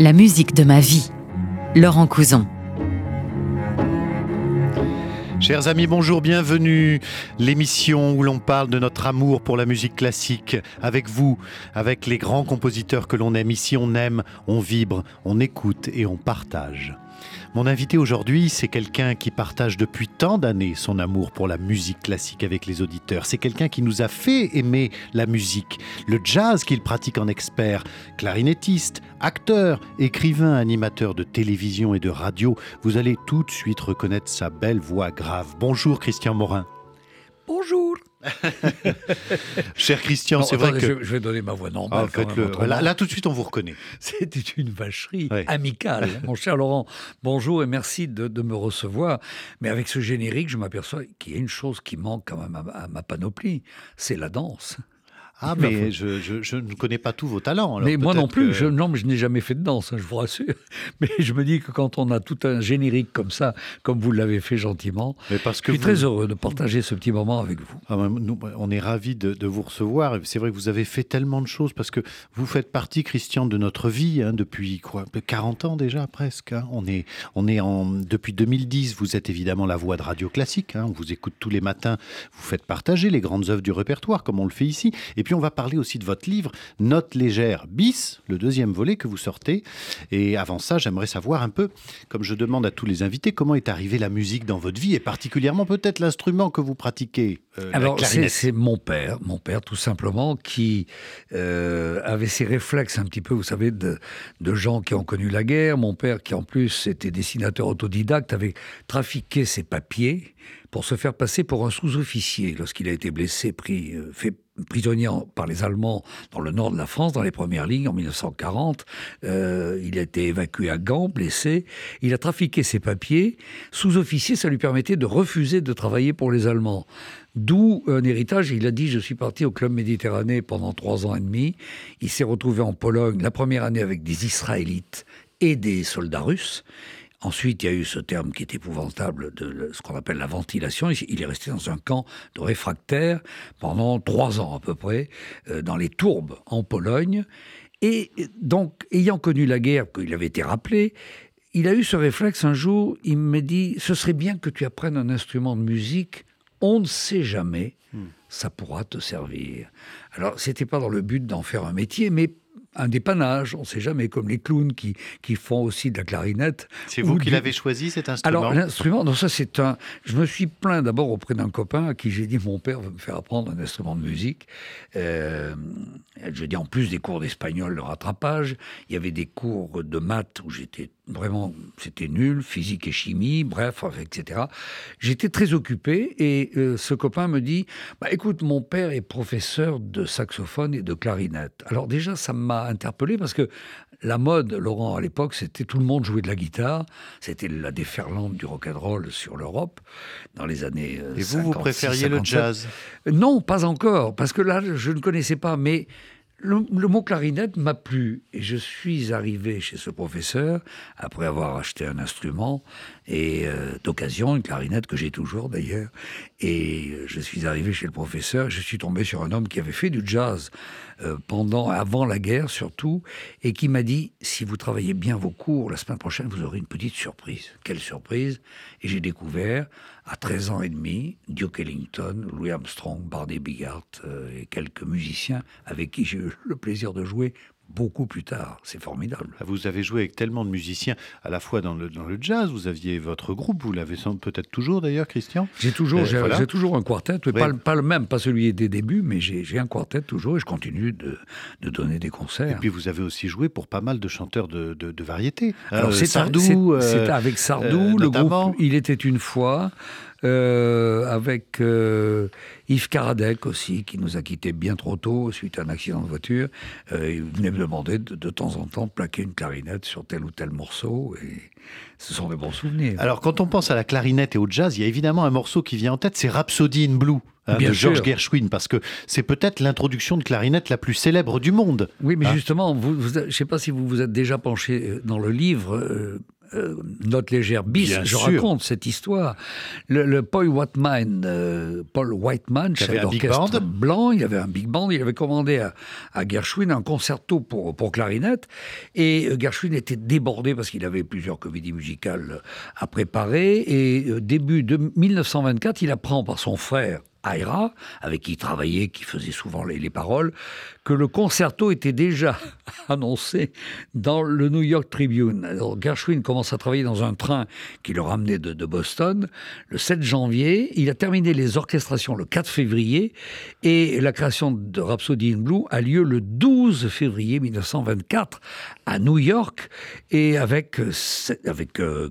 La musique de ma vie. Laurent Couson. Chers amis, bonjour, bienvenue. L'émission où l'on parle de notre amour pour la musique classique avec vous, avec les grands compositeurs que l'on aime. Ici, on aime, on vibre, on écoute et on partage. Mon invité aujourd'hui, c'est quelqu'un qui partage depuis tant d'années son amour pour la musique classique avec les auditeurs. C'est quelqu'un qui nous a fait aimer la musique, le jazz qu'il pratique en expert, clarinettiste, acteur, écrivain, animateur de télévision et de radio. Vous allez tout de suite reconnaître sa belle voix grave. Bonjour Christian Morin. Bonjour. Cher Christian, c'est vrai que. Je, vais donner ma voix normale. Ah, là, tout de suite, on vous reconnaît. C'était une vacherie amicale. Mon cher Laurent, bonjour et merci de, me recevoir. Mais avec ce générique, je m'aperçois qu'il y a une chose qui manque quand même à ma panoplie c'est la danse. Ah, mais je, je, ne connais pas tous vos talents. mais moi non plus, je, non, mais je n'ai jamais fait de danse, hein, je vous rassure. Mais je me dis que quand on a tout un générique comme ça, comme vous l'avez fait gentiment, mais parce que je suis très heureux de partager ce petit moment avec vous. Ah, nous, on est ravis de, vous recevoir. C'est vrai que vous avez fait tellement de choses, parce que vous faites partie, Christian, de notre vie hein, depuis quoi 40 ans déjà, presque. Hein. On est, on est en, depuis 2010, vous êtes évidemment la voix de Radio Classique. on vous écoute tous les matins, vous faites partager les grandes œuvres du répertoire, comme on le fait ici. Et puis on va parler aussi de votre livre Notes légères bis, le deuxième volet que vous sortez. Et avant ça, j'aimerais savoir un peu, comme je demande à tous les invités, comment est arrivée la musique dans votre vie et particulièrement peut-être l'instrument que vous pratiquez. Euh, Alors c'est mon père, mon père tout simplement, qui euh, avait ces réflexes un petit peu, vous savez, de, de gens qui ont connu la guerre. Mon père, qui en plus était dessinateur autodidacte, avait trafiqué ses papiers pour se faire passer pour un sous-officier lorsqu'il a été blessé, pris, euh, fait prisonnier par les Allemands dans le nord de la France, dans les premières lignes en 1940. Euh, il a été évacué à Gand, blessé. Il a trafiqué ses papiers. Sous-officier, ça lui permettait de refuser de travailler pour les Allemands. D'où un héritage. Il a dit Je suis parti au Club Méditerranée pendant trois ans et demi. Il s'est retrouvé en Pologne la première année avec des Israélites et des soldats russes. Ensuite, il y a eu ce terme qui est épouvantable de ce qu'on appelle la ventilation. Il est resté dans un camp de réfractaires pendant trois ans à peu près, euh, dans les Tourbes en Pologne. Et donc, ayant connu la guerre, qu'il avait été rappelé, il a eu ce réflexe un jour, il me dit, ce serait bien que tu apprennes un instrument de musique, on ne sait jamais, hmm. ça pourra te servir. Alors, c'était pas dans le but d'en faire un métier, mais un dépannage, on ne sait jamais, comme les clowns qui, qui font aussi de la clarinette. C'est vous qui l'avez choisi cet instrument Alors l'instrument, non ça c'est un... Je me suis plaint d'abord auprès d'un copain à qui j'ai dit mon père veut me faire apprendre un instrument de musique. Euh, je dis en plus des cours d'espagnol, de rattrapage, il y avait des cours de maths où j'étais vraiment, c'était nul, physique et chimie, bref, etc. J'étais très occupé et euh, ce copain me dit, bah, écoute, mon père est professeur de saxophone et de clarinette. Alors déjà, ça m'a interpellé parce que la mode, Laurent, à l'époque, c'était tout le monde jouait de la guitare. C'était la déferlante du rock'n'roll sur l'Europe dans les années. Et vous, vous préfériez le jazz? Non, pas encore, parce que là, je ne connaissais pas, mais le, mot clarinette m'a plu et je suis arrivé chez ce professeur après avoir acheté un instrument et euh, d'occasion une clarinette que j'ai toujours d'ailleurs. Et je suis arrivé chez le professeur je suis tombé sur un homme qui avait fait du jazz euh, pendant avant la guerre surtout et qui m'a dit si vous travaillez bien vos cours la semaine prochaine vous aurez une petite surprise quelle surprise? Et j'ai découvert à 13 ans et demi, Duke Ellington, Louis Armstrong, Barney Bigart euh, et quelques musiciens avec qui j'ai eu le plaisir de jouer beaucoup plus tard. C'est formidable. Ah, vous avez joué avec tellement de musiciens, à la fois dans le, dans le jazz, vous aviez votre groupe, vous l'avez peut-être toujours d'ailleurs, Christian? J'ai toujours, euh, j'ai, toujours un quartet, pas, pas, le même, pas celui des débuts, mais j'ai, un quartet toujours et je continue de, de, donner des concerts. Et puis vous avez aussi joué pour pas mal de chanteurs de, de, variété. Alors euh, c'est Sardou. C'est, avec Sardou, le groupe Il était une fois. Euh, avec euh, Yves Karadec aussi, qui nous a quittés bien trop tôt suite à un accident de voiture. Euh, il venait me demander de, de, temps en temps de plaquer une clarinette sur tel ou tel morceau, et ce sont des bons souvenirs. Alors, quand on pense à la clarinette et au jazz, il y a évidemment un morceau qui vient en tête, c'est Rhapsody in Blue. Hein, de George Gershwin, parce que c'est peut-être l'introduction de clarinette la plus célèbre du monde. Oui, mais hein justement, vous, je ne sais pas si vous vous êtes déjà penché dans le livre euh, note légère bis, je raconte cette histoire. Le, Paul Whiteman, euh, Paul Whiteman, chef d'orchestre blanc, il avait un big band, il avait commandé à, à Gershwin un concerto pour, pour clarinette, et euh, Gershwin était débordé parce qu'il avait plusieurs comédies musicales à préparer, et début de 1924, il apprend par son frère Aira, avec qui il travaillait, qui faisait souvent les, paroles, que le concerto était déjà annoncé dans le New York Tribune. Alors Gershwin commence à travailler dans un train qui le ramenait de, de, Boston le 7 janvier. Il a terminé les orchestrations le 4 février et la création de Rhapsody in Blue a lieu le 12 février 1924 à New York et avec, avec euh,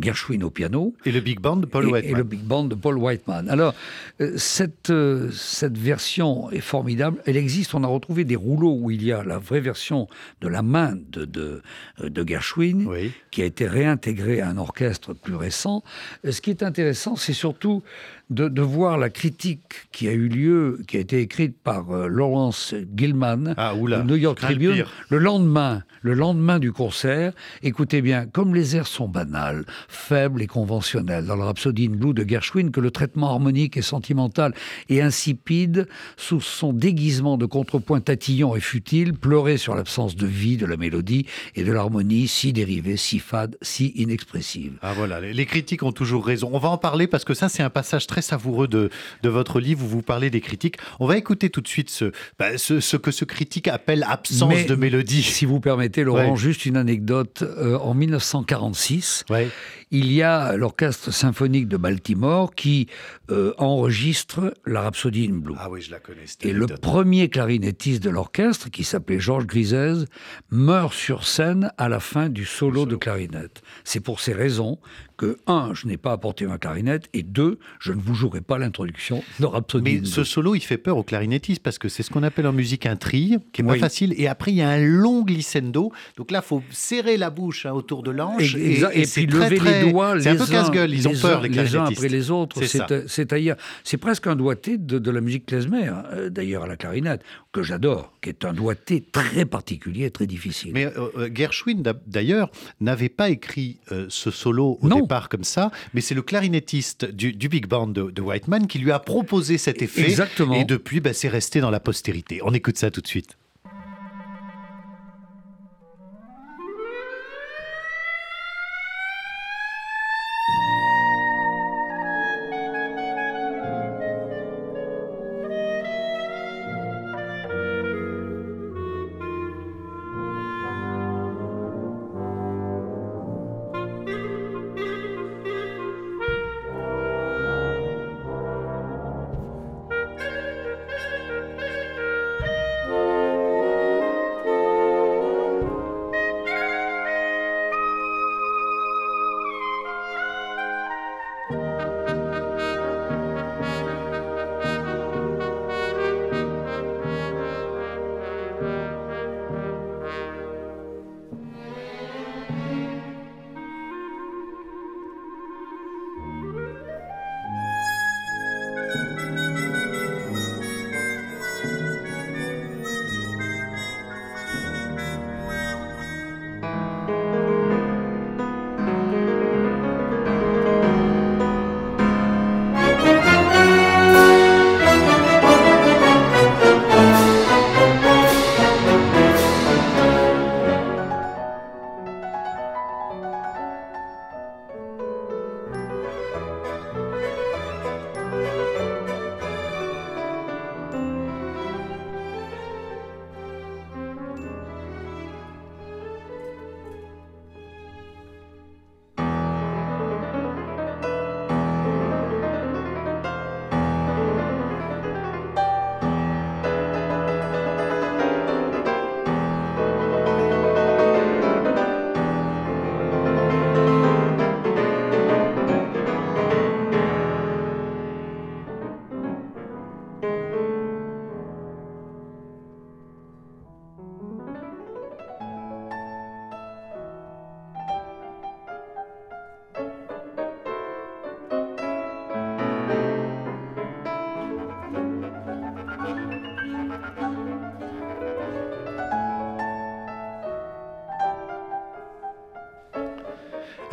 Gershwin au piano. Et le big band de Paul Whiteman. Et le big band de Paul Whiteman. Alors, euh, cette, euh, cette version est formidable. Elle existe. On a retrouvé des rouleaux où il y a la vraie version de la main de, de, de Gershwin, qui a été réintégrée à un orchestre plus récent. Ce qui est intéressant, c'est surtout de, voir la critique qui a eu lieu, qui a été écrite par euh, Lawrence Gilman, ah, New York Tribune, le lendemain, le lendemain du concert. Écoutez bien, comme les airs sont banals, faibles et conventionnels dans le Rhapsody in Blue de Gershwin, que le traitement harmonique et sentimental est insipide sous son déguisement de contrepoint tatillon et futile, pleurer sur l'absence de vie de la mélodie et de l'harmonie si dérivée, si fade, si inexpressive. Ah voilà, les critiques ont toujours raison. On va en parler parce que ça, c'est un passage très très savoureux de, de votre livre où vous parlez des critiques. On va écouter tout de suite ce, bah, ce, que ce critique appelle absence de mélodie. Si vous permettez, Laurent, juste une anecdote. Euh, en 1946, il y a l'Orchestre symphonique de Baltimore qui euh, enregistre la Rhapsody in Blue. Ah oui, je la connais. Et le premier clarinettiste de l'orchestre, qui s'appelait Georges Grisez, meurt sur scène à la fin du solo, de clarinette. C'est pour ces raisons que, un, je n'ai pas apporté ma clarinette, et deux, je ne vous jouerai pas l'introduction de Rhapsody. Mais ce solo, il fait peur aux clarinettistes, parce que c'est ce qu'on appelle en musique un tri, qui est pas facile, et après, il y a un long glissando, donc là, il faut serrer la bouche hein, autour de l'anche, et, et, puis lever les doigts, c'est un peu casse-gueule, ils ont peur, les clarinettistes. Les uns après les autres, c'est c'est presque un doigté de, la musique klezmer, euh, d'ailleurs, à la clarinette, que j'adore, qui est un doigté très particulier, très difficile. Mais euh, euh, Gershwin, d'ailleurs, n'avait pas écrit ce solo au départ comme ça, mais c'est le clarinettiste du, big band de, Whiteman qui lui a proposé cet effet. Exactement. Et depuis, bah, c'est resté dans la postérité. On écoute ça tout de suite.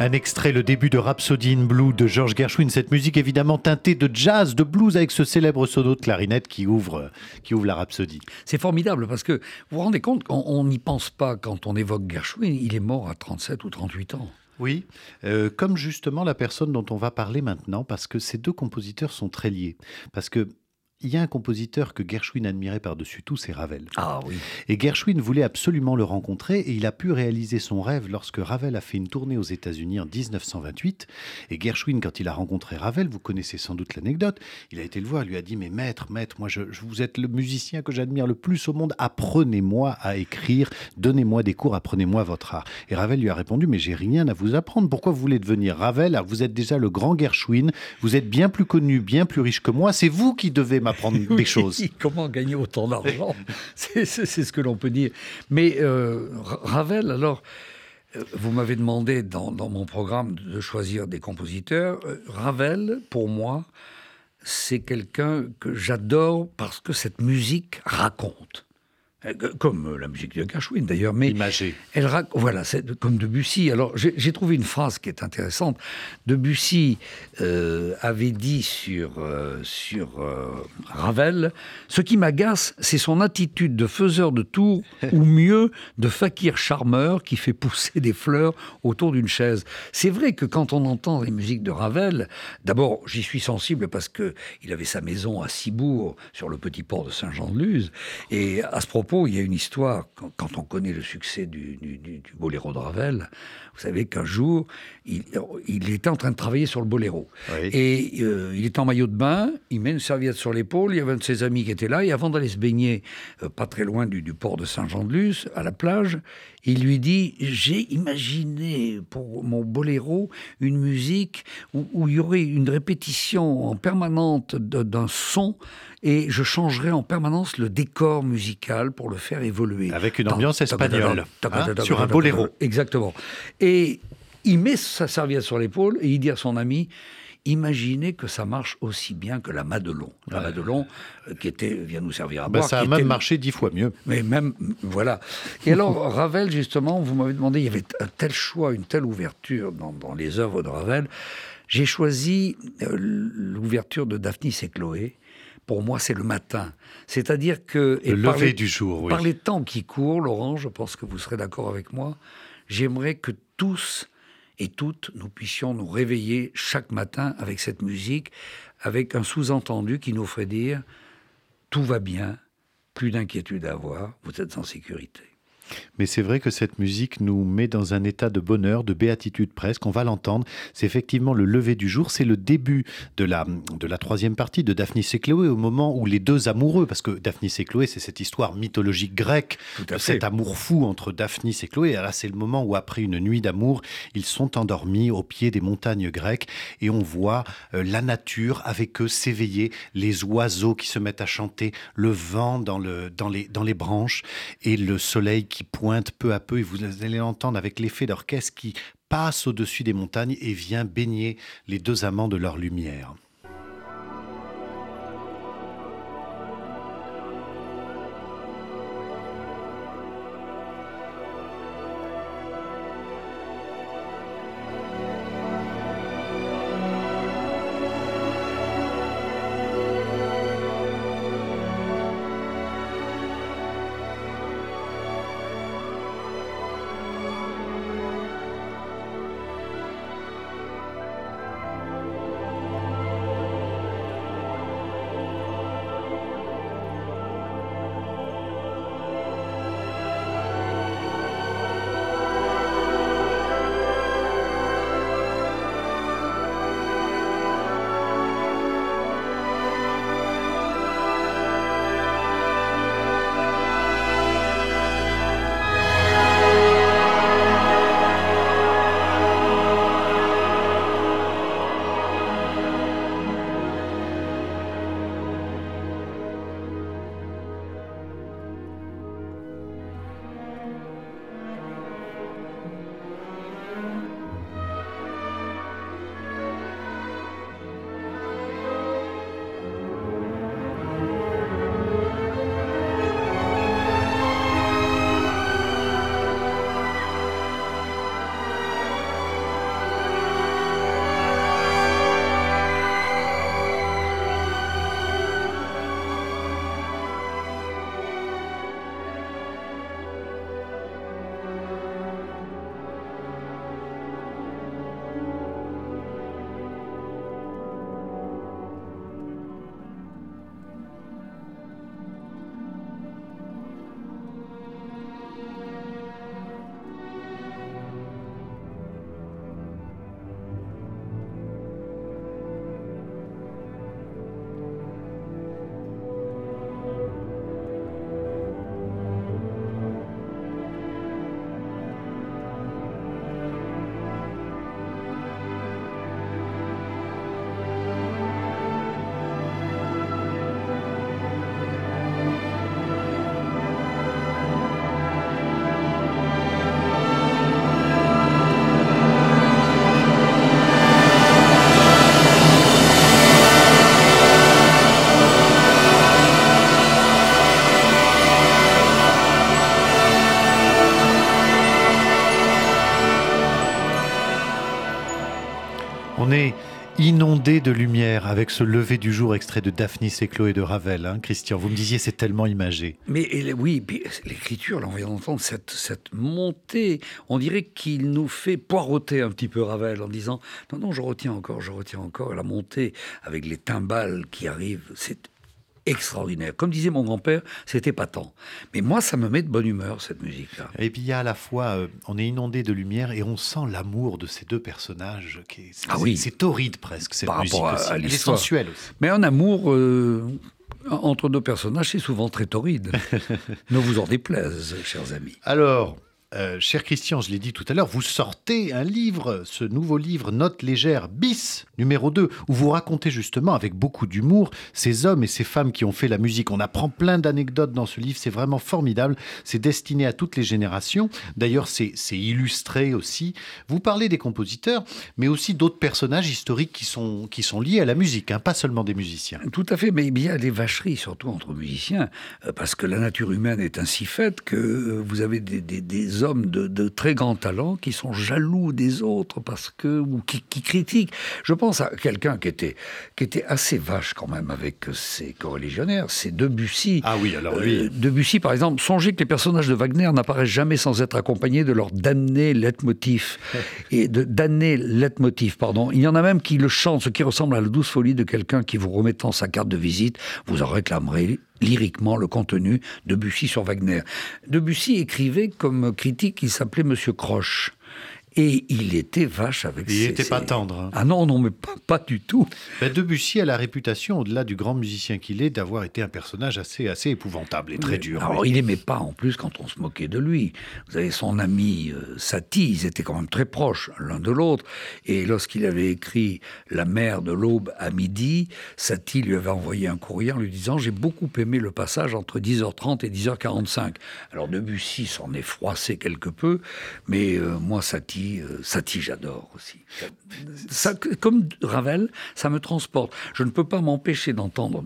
Un extrait, le début de Rhapsody in Blue de George Gershwin. Cette musique évidemment teintée de jazz, de blues avec ce célèbre solo de clarinette qui ouvre, qui ouvre la Rhapsody. C'est formidable parce que vous vous rendez compte qu'on n'y pense pas quand on évoque Gershwin. Il est mort à 37 ou 38 ans. Oui, euh, comme justement la personne dont on va parler maintenant, parce que ces deux compositeurs sont très liés. Parce que il y a un compositeur que Gershwin admirait par-dessus tout, c'est Ravel. Ah oui. Et Gershwin voulait absolument le rencontrer et il a pu réaliser son rêve lorsque Ravel a fait une tournée aux États-Unis en 1928. Et Gershwin, quand il a rencontré Ravel, vous connaissez sans doute l'anecdote, il a été le voir, lui a dit Mais maître, maître, moi je, vous êtes le musicien que j'admire le plus au monde, apprenez-moi à écrire, donnez-moi des cours, apprenez-moi votre art. Et Ravel lui a répondu Mais j'ai rien à vous apprendre, pourquoi vous voulez devenir Ravel? Alors Vous êtes déjà le grand Gershwin, vous êtes bien plus connu, bien plus riche que moi, c'est vous qui devez m'apprendre apprendre des choses. Comment gagner autant d'argent? C'est ce que l'on peut dire. Mais euh, Ravel, alors, euh, vous m'avez demandé dans, dans, mon programme de choisir des compositeurs. Euh, Ravel, pour moi, c'est quelqu'un que j'adore parce que cette musique raconte. Euh, comme euh, la musique de Gershwin d'ailleurs, mais elle voilà, c'est comme Debussy. Alors j'ai trouvé une phrase qui est intéressante. Debussy euh, avait dit sur sur Ravel, ce qui m'agace, c'est son attitude de faiseur de tours, ou mieux de fakir charmeur qui fait pousser des fleurs autour d'une chaise. C'est vrai que quand on entend les musiques de Ravel, d'abord j'y suis sensible parce que il avait sa maison à Cibourg sur le petit port de Saint-Jean-de-Luz, et à ce propos il y a une histoire, quand, on connaît le succès du, boléro de Ravel, vous savez qu'un jour, il, était en train de travailler sur le boléro. Et euh, il est en maillot de bain, il met une serviette sur l'épaule, il y avait un de ses amis qui était là, et avant d'aller se baigner, euh, pas très loin du, port de Saint-Jean-de-Luz, à la plage, il lui dit J'ai imaginé pour mon boléro une musique où, il y aurait une répétition en permanente d'un son et je changerais en permanence le décor musical pour le faire évoluer. Avec une ambiance espagnole, hein, sur un boléro. Exactement. Et il met sa serviette sur l'épaule et il dit à son ami Imaginez que ça marche aussi bien que la Madelon. La Madelon, euh, qui était, vient nous servir à ben, boire. ça a même marché dix fois mieux. Mais même, voilà. Et alors, Ravel, justement, vous m'avez demandé, il y avait un tel choix, une telle ouverture dans, les œuvres de Ravel. J'ai choisi euh, l'ouverture de Daphnis et Chloé, pour moi, c'est le matin. C'est-à-dire que... Le lever du jour, oui. Par les temps qui courent, Laurent, je pense que vous serez d'accord avec moi, j'aimerais que tous et toutes, nous puissions nous réveiller chaque matin avec cette musique, avec un sous-entendu qui nous ferait dire tout va bien, plus d'inquiétude à avoir, vous êtes en sécurité. Mais c'est vrai que cette musique nous met dans un état de bonheur, de béatitude presque. On va l'entendre. C'est effectivement le lever du jour. C'est le début de la, de la troisième partie de Daphnis et Chloé, au moment où les deux amoureux, parce que Daphnis et Chloé, c'est cette histoire mythologique grecque, cet amour fou entre Daphnis et Chloé. Là, c'est le moment où, après une nuit d'amour, ils sont endormis au pied des montagnes grecques et on voit euh, la nature avec eux s'éveiller, les oiseaux qui se mettent à chanter, le vent dans, le, dans, les, dans les branches et le soleil qui pointe peu à peu, et vous allez l'entendre avec l'effet d'orchestre qui passe au-dessus des montagnes et vient baigner les deux amants de leur lumière. De lumière avec ce lever du jour extrait de Daphnis et Chloé de Ravel. Hein, Christian, vous me disiez c'est tellement imagé. Mais oui, l'écriture, là on vient d'entendre cette, cette montée. On dirait qu'il nous fait poireauter un petit peu Ravel en disant non, non, je retiens encore, je retiens encore. La montée avec les timbales qui arrivent, c'est extraordinaire. Comme disait mon grand-père, c'était pas tant. Mais moi, ça me met de bonne humeur, cette musique-là. Et puis il y a à la fois, euh, on est inondé de lumière et on sent l'amour de ces deux personnages. Qui ah oui. C'est torride presque, cette musique aussi. Elle est sensuelle aussi. Mais un amour... Euh, entre deux personnages, c'est souvent très torride. ne vous en déplaise, chers amis. Alors, euh, cher Christian, je l'ai dit tout à l'heure, vous sortez un livre, ce nouveau livre Note légère bis numéro 2, où vous racontez justement avec beaucoup d'humour ces hommes et ces femmes qui ont fait la musique. On apprend plein d'anecdotes dans ce livre, c'est vraiment formidable, c'est destiné à toutes les générations. D'ailleurs, c'est illustré aussi. Vous parlez des compositeurs, mais aussi d'autres personnages historiques qui sont, qui sont liés à la musique, hein, pas seulement des musiciens. Tout à fait, mais il y a des vacheries, surtout entre musiciens, euh, parce que la nature humaine est ainsi faite que euh, vous avez des, des, des hommes de, très grand talent qui sont jaloux des autres parce que ou qui, critiquent. Je pense à quelqu'un qui était qui était assez vache quand même avec ses coreligionnaires, c'est Debussy. Ah oui, alors lui. Euh, Debussy, par exemple, songez que les personnages de Wagner n'apparaissent jamais sans être accompagnés de leur damné leitmotiv et de damné leitmotiv, pardon. Il y en a même qui le chantent, ce qui ressemble à la douce folie de quelqu'un qui vous remettant sa carte de visite vous en réclamerez lyriquement le contenu de Debussy sur Wagner. Debussy écrivait comme critique, il s'appelait Monsieur Croche. Et il était vache avec Il n'était pas tendre. Hein. Ah non, non, mais pas, pas du tout. Ben Debussy a la réputation, au-delà du grand musicien qu'il est, d'avoir été un personnage assez, assez épouvantable et très dur. Alors, il n'aimait pas, en plus, quand on se moquait de lui. Vous avez son ami euh, Satie, ils étaient quand même très proches l'un de l'autre. Et lorsqu'il avait écrit La mer de l'aube à midi, Satie lui avait envoyé un courrier en lui disant J'ai beaucoup aimé le passage entre 10h30 et 10h45. Alors Debussy s'en est froissé quelque peu, mais euh, moi, Satie, euh, Satie, j'adore aussi. Comme Ravel, ça me transporte. Je ne peux pas m'empêcher d'entendre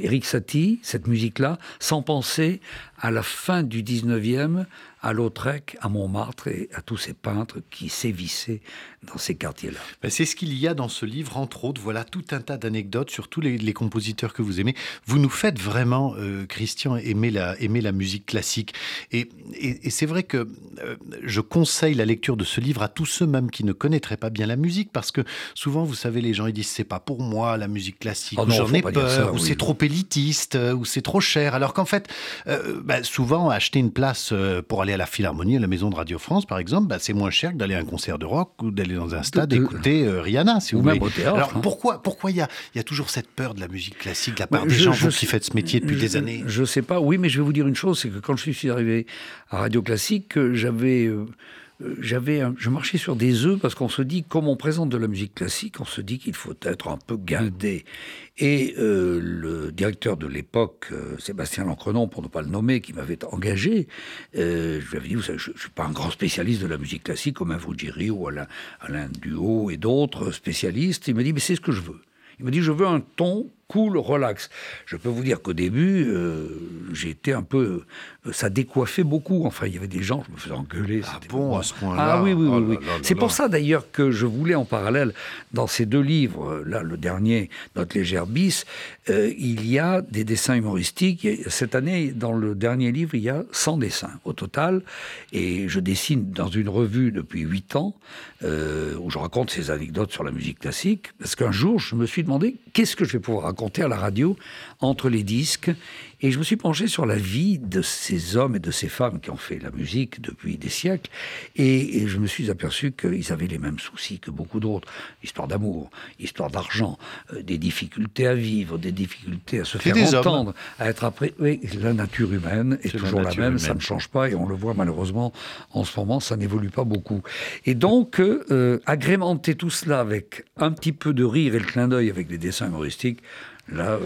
Eric euh, Satie, cette musique-là, sans penser à la fin du 19e, à Lautrec, à Montmartre et à tous ces peintres qui sévissaient dans ces quartiers-là. Ben, c'est ce qu'il y a dans ce livre, entre autres. Voilà tout un tas d'anecdotes sur tous les, compositeurs que vous aimez. Vous nous faites vraiment, euh, Christian, aimer la, aimer la musique classique. Et, et, c'est vrai que euh, je conseille la lecture de ce livre à tous ceux même qui ne connaîtraient pas bien la musique, parce que souvent, vous savez, les gens ils disent c'est pas pour moi la musique classique, oh j'en ai peur, ou c'est trop élitiste, ou c'est trop cher. Alors qu'en fait, bah, souvent, acheter une place euh, pour aller à la Philharmonie, à la Maison de Radio France, par exemple, bah, c'est moins cher que d'aller à un concert de rock ou d'aller dans un stade écouter euh, Rihanna, si vous voulez. Alors hein. pourquoi pourquoi il y a, y a toujours cette peur de la musique classique de la part des gens qui font ce métier depuis des années Je sais pas. Oui, mais je vais vous dire une chose, c'est que quand je suis arrivé à Radio Classique, j'avais euh, j'avais, je marchais sur des œufs parce qu'on se dit, comme on présente de la musique classique, on se dit qu'il faut être un peu guindé. Et euh, le directeur de l'époque, euh, Sébastien Lancrenon, pour ne pas le nommer, qui m'avait engagé, euh, je lui avais dit, vous savez, je ne suis pas un grand spécialiste de la musique classique comme un Ruggieri ou Alain, Alain Duo et d'autres spécialistes. Il m'a dit, mais c'est ce que je veux. Il m'a dit, je veux un ton cool, relax. Je peux vous dire qu'au début, euh, j'ai été un peu. Euh, ça décoiffait beaucoup. Enfin, il y avait des gens, je me faisais engueuler. Ah bon, à ce point-là Ah oui, oui, oui. Oh C'est pour ça d'ailleurs que je voulais en parallèle, dans ces deux livres, euh, là, le dernier, Notre légère bis, il y a des dessins humoristiques. Cette année, dans le dernier livre, il y a 100 dessins au total. Et je dessine dans une revue depuis 8 ans, où je raconte ces anecdotes sur la musique classique. Parce qu'un jour, je me suis demandé qu'est-ce que je vais pouvoir raconter à la radio entre les disques. Et je me suis penché sur la vie de ces hommes et de ces femmes qui ont fait la musique depuis des siècles. Et, je me suis aperçu qu'ils avaient les mêmes soucis que beaucoup d'autres. Histoire d'amour, histoire d'argent, euh, des difficultés à vivre, des difficultés à se faire entendre, à être après. Oui, la nature humaine est, toujours la, même, ça ne change pas. Et on le voit malheureusement en ce moment, ça n'évolue pas beaucoup. Et donc, euh, agrémenter tout cela avec un petit peu de rire et le clin d'œil avec des dessins humoristiques, là, euh,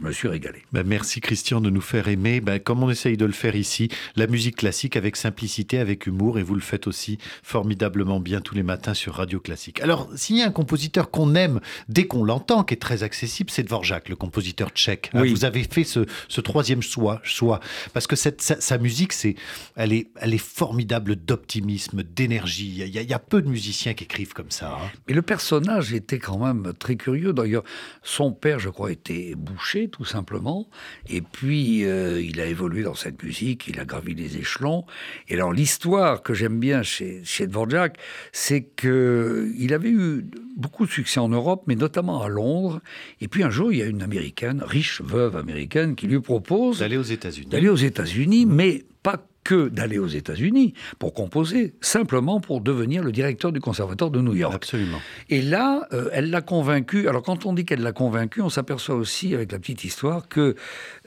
je me suis régalé. Ben, merci Christian de nous faire aimer, ben, comme on essaye de le faire ici, la musique classique avec simplicité, avec humour, et vous le faites aussi formidablement bien tous les matins sur Radio Classique. Alors, s'il y a un compositeur qu'on aime dès qu'on l'entend, qui est très accessible, c'est Dvorak, le compositeur tchèque. Hein. vous avez fait ce, troisième choix, choix, parce que cette, sa, musique, c'est, elle, est, elle est formidable d'optimisme, d'énergie. Il y, a, peu de musiciens qui écrivent comme ça. Hein. Mais le personnage était quand même très curieux. D'ailleurs, son père, je crois, était boucher, tout simplement. Et puis, euh, il a évolué dans cette musique, il a gravi les échelons. Et alors, l'histoire que j'aime bien chez, chez Dvorak, c'est qu'il avait eu beaucoup de succès en Europe, mais notamment à Londres. Et puis, un jour, il y a une américaine, riche veuve américaine, qui lui propose... D'aller aux États-Unis. D'aller aux États-Unis, mais pas que d'aller aux États-Unis pour composer, simplement pour devenir le directeur du conservatoire de New York. Absolument. Et là, euh, elle l'a convaincu. Alors quand on dit qu'elle l'a convaincu, on s'aperçoit aussi avec la petite histoire que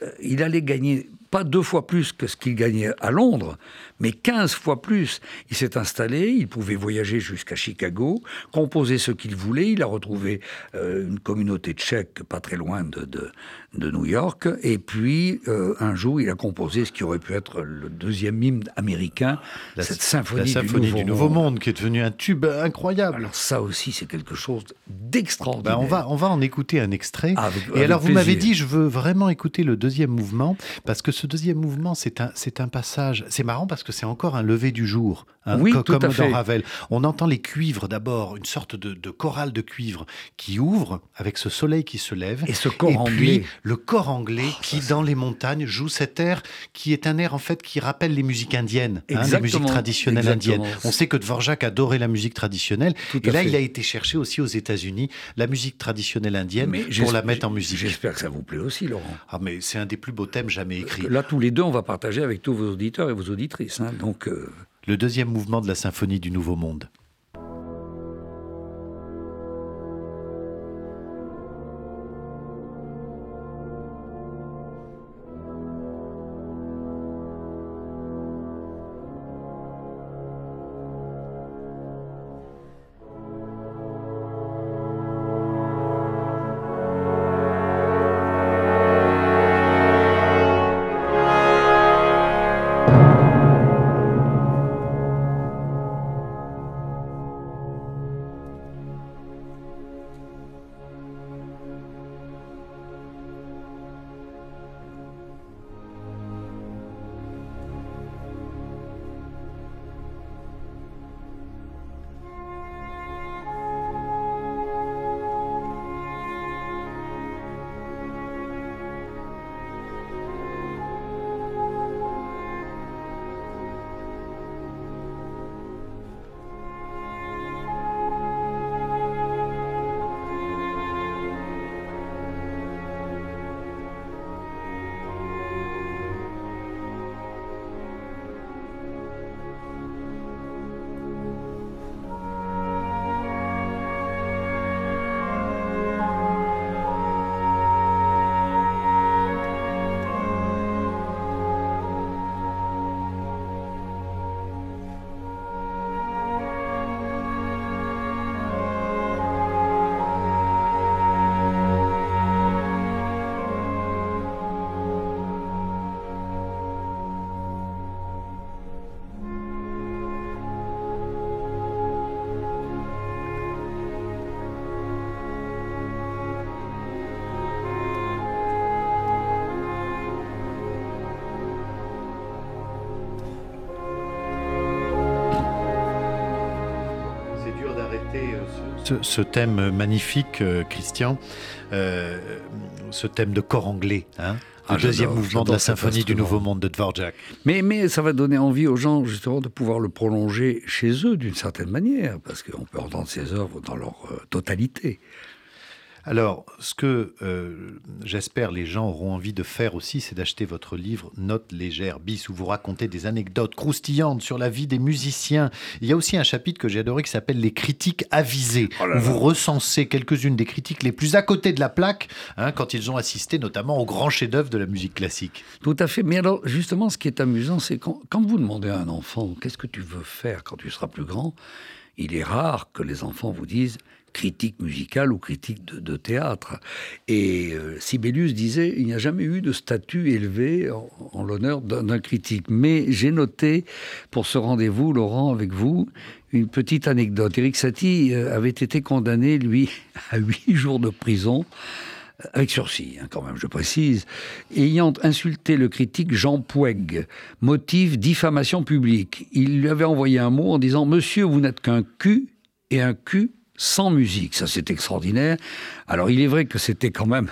euh, il allait gagner pas deux fois plus que ce qu'il gagnait à Londres, mais 15 fois plus. Il s'est installé, il pouvait voyager jusqu'à Chicago, composer ce qu'il voulait. Il a retrouvé euh, une communauté tchèque pas très loin de, de, New York. Et puis, euh, un jour, il a composé ce qui aurait pu être le deuxième hymne américain, la, cette symphonie, du, Nouveau, monde. qui est devenu un tube incroyable. Alors ça aussi, c'est quelque chose d'extraordinaire. Ben, on, va, on va en écouter un extrait. et alors, vous m'avez dit, je veux vraiment écouter le deuxième mouvement, parce que ce deuxième mouvement, c'est un, c'est un passage. C'est marrant parce que c'est encore un lever du jour. Hein, oui, comme dans Ravel. On entend les cuivres d'abord, une sorte de, chorale de cuivre qui ouvre avec ce soleil qui se lève. Et ce corps anglais. Puis, le corps anglais oh, qui, dans les montagnes, joue cet air qui est un air en fait qui rappelle les musiques indiennes, hein, les musiques traditionnelles indiennes. On sait que Dvorak adorait la musique traditionnelle. et là, il a été cherché aussi aux États-Unis la musique traditionnelle indienne pour la mettre en musique. J'espère que ça vous plaît aussi, Laurent. Ah, mais c'est un des plus beaux thèmes jamais écrits. Là, tous les deux, on va partager avec tous vos auditeurs et vos auditrices. Hein, donc. Euh, le deuxième mouvement de la symphonie du Nouveau Monde. Ce, thème magnifique, euh, Christian, euh, ce thème de corps anglais. Hein le ah, deuxième mouvement de la symphonie du Nouveau Monde de Dvorak. Mais, mais ça va donner envie aux gens justement de pouvoir le prolonger chez eux d'une certaine manière, parce qu'on peut entendre ces œuvres dans leur euh, totalité. Alors, ce que euh, j'espère les gens auront envie de faire aussi, c'est d'acheter votre livre Notes légères bis, où vous racontez des anecdotes croustillantes sur la vie des musiciens. Il y a aussi un chapitre que j'ai adoré qui s'appelle Les critiques avisées, oh où vous recensez quelques-unes des critiques les plus à côté de la plaque, hein, quand ils ont assisté notamment aux grands chefs-d'œuvre de la musique classique. Tout à fait. Mais alors, justement, ce qui est amusant, c'est quand, quand vous demandez à un enfant qu'est-ce que tu veux faire quand tu seras plus grand, il est rare que les enfants vous disent critique musicale ou critique de, théâtre. Et euh, Sibelius disait il n'y a jamais eu de statut élevé en, l'honneur d'un critique. Mais j'ai noté pour ce rendez-vous, Laurent, avec vous, une petite anecdote. Eric Satie euh, avait été condamné, lui, à huit jours de prison avec sursis, hein, quand même, je précise, ayant insulté le critique Jean Poueg, motif diffamation publique. Il lui avait envoyé un mot en disant Monsieur, vous n'êtes qu'un cul et un cul sans musique. Ça, c'est extraordinaire. Alors, il est vrai que c'était quand même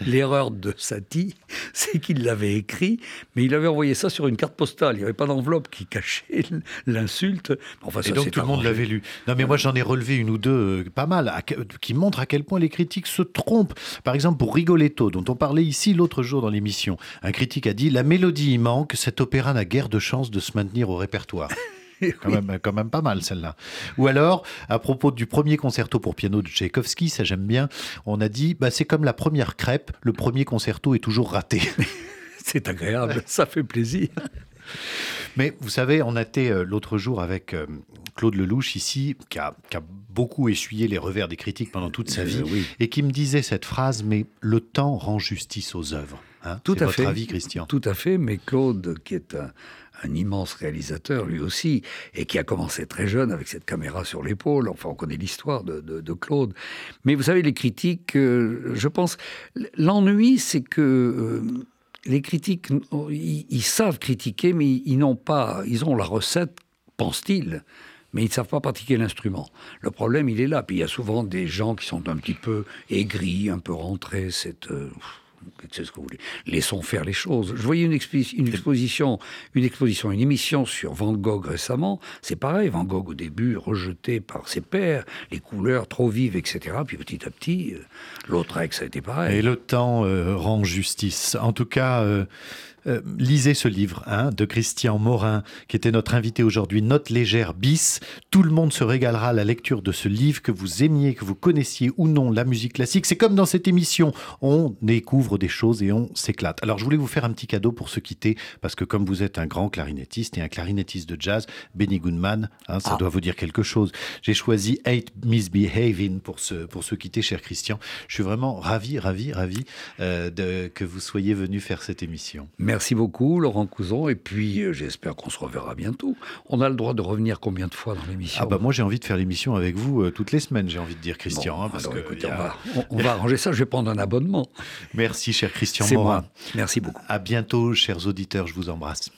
L'erreur de Satie, c'est qu'il l'avait écrit, mais il avait envoyé ça sur une carte postale. Il n'y avait pas d'enveloppe qui cachait l'insulte. Enfin, Et donc tout le monde l'avait lu. Non, mais moi j'en ai relevé une ou deux, euh, pas mal, qui montrent à quel point les critiques se trompent. Par exemple, pour Rigoletto, dont on parlait ici l'autre jour dans l'émission, un critique a dit La mélodie y manque, cet opéra n'a guère de chance de se maintenir au répertoire. quand, même, quand même pas mal celle-là. Ou alors, à propos du premier concerto pour piano de Tchaïkovski, ça j'aime bien, on a dit bah, c'est comme la première crêpe, le premier concerto est toujours raté. c'est agréable, ça fait plaisir. Mais vous savez, on a été euh, l'autre jour avec euh, Claude Lelouch ici, qui a, beaucoup essuyé les revers des critiques pendant toute sa euh, vie, et qui me disait cette phrase, mais le temps rend justice aux œuvres. Hein. Tout à votre fait. avis, Christian Tout à fait, mais Claude, qui est un, un immense réalisateur lui aussi, et qui a commencé très jeune avec cette caméra sur l'épaule. Enfin, on connaît l'histoire de, Claude. Mais vous savez, les critiques, euh, je pense, l'ennui, c'est que euh, les critiques, ils, savent critiquer, mais ils n'ont pas, ils ont la recette, pense-t-il mais ils ne savent pas pratiquer l'instrument. Le problème, il est là. Puis il y a souvent des gens qui sont un petit peu aigris, un peu rentrés. Cette, euh, c'est ce que vous voulez. Laissons faire les choses. Je voyais une, exposition, une exposition, une émission sur Van Gogh récemment. C'est pareil, Van Gogh au début rejeté par ses pairs, les couleurs trop vives, etc. Puis petit à petit, euh, l'autre ex ça a été pareil. Et le temps euh, rend justice. En tout cas. Euh, euh, lisez ce livre hein, de Christian Morin, qui était notre invité aujourd'hui, Note légère bis. Tout le monde se régalera à la lecture de ce livre, que vous aimiez, que vous connaissiez ou non la musique classique. C'est comme dans cette émission, on découvre des choses et on s'éclate. Alors je voulais vous faire un petit cadeau pour se quitter, parce que comme vous êtes un grand clarinettiste et un clarinettiste de jazz, Benny Goodman, hein, ça ah. doit vous dire quelque chose. J'ai choisi Eight Misbehaving pour se, pour se quitter, cher Christian. Je suis vraiment ravi, ravi, ravi euh, de, que vous soyez venu faire cette émission. Merci beaucoup, Laurent Couson. Et puis, euh, j'espère qu'on se reverra bientôt. On a le droit de revenir combien de fois dans l'émission Ah, bah, moi, j'ai envie de faire l'émission avec vous euh, toutes les semaines, j'ai envie de dire, Christian. Hein, parce que on, va, arranger ça. Je vais prendre un abonnement. Merci, cher Christian Morin. Merci beaucoup. À bientôt, chers auditeurs. Je vous embrasse.